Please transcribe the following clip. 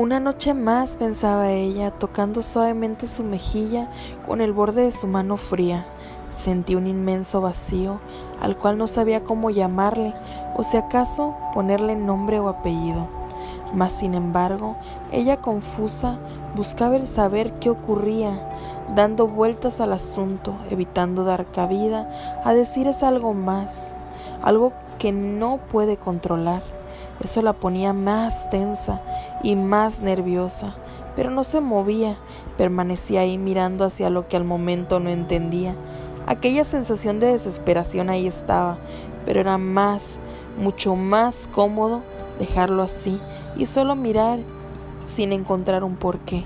Una noche más, pensaba ella, tocando suavemente su mejilla con el borde de su mano fría. Sentí un inmenso vacío al cual no sabía cómo llamarle o si acaso ponerle nombre o apellido. Mas, sin embargo, ella confusa buscaba el saber qué ocurría, dando vueltas al asunto, evitando dar cabida a decir es algo más, algo que no puede controlar. Eso la ponía más tensa y más nerviosa, pero no se movía, permanecía ahí mirando hacia lo que al momento no entendía. Aquella sensación de desesperación ahí estaba, pero era más, mucho más cómodo dejarlo así y solo mirar sin encontrar un porqué.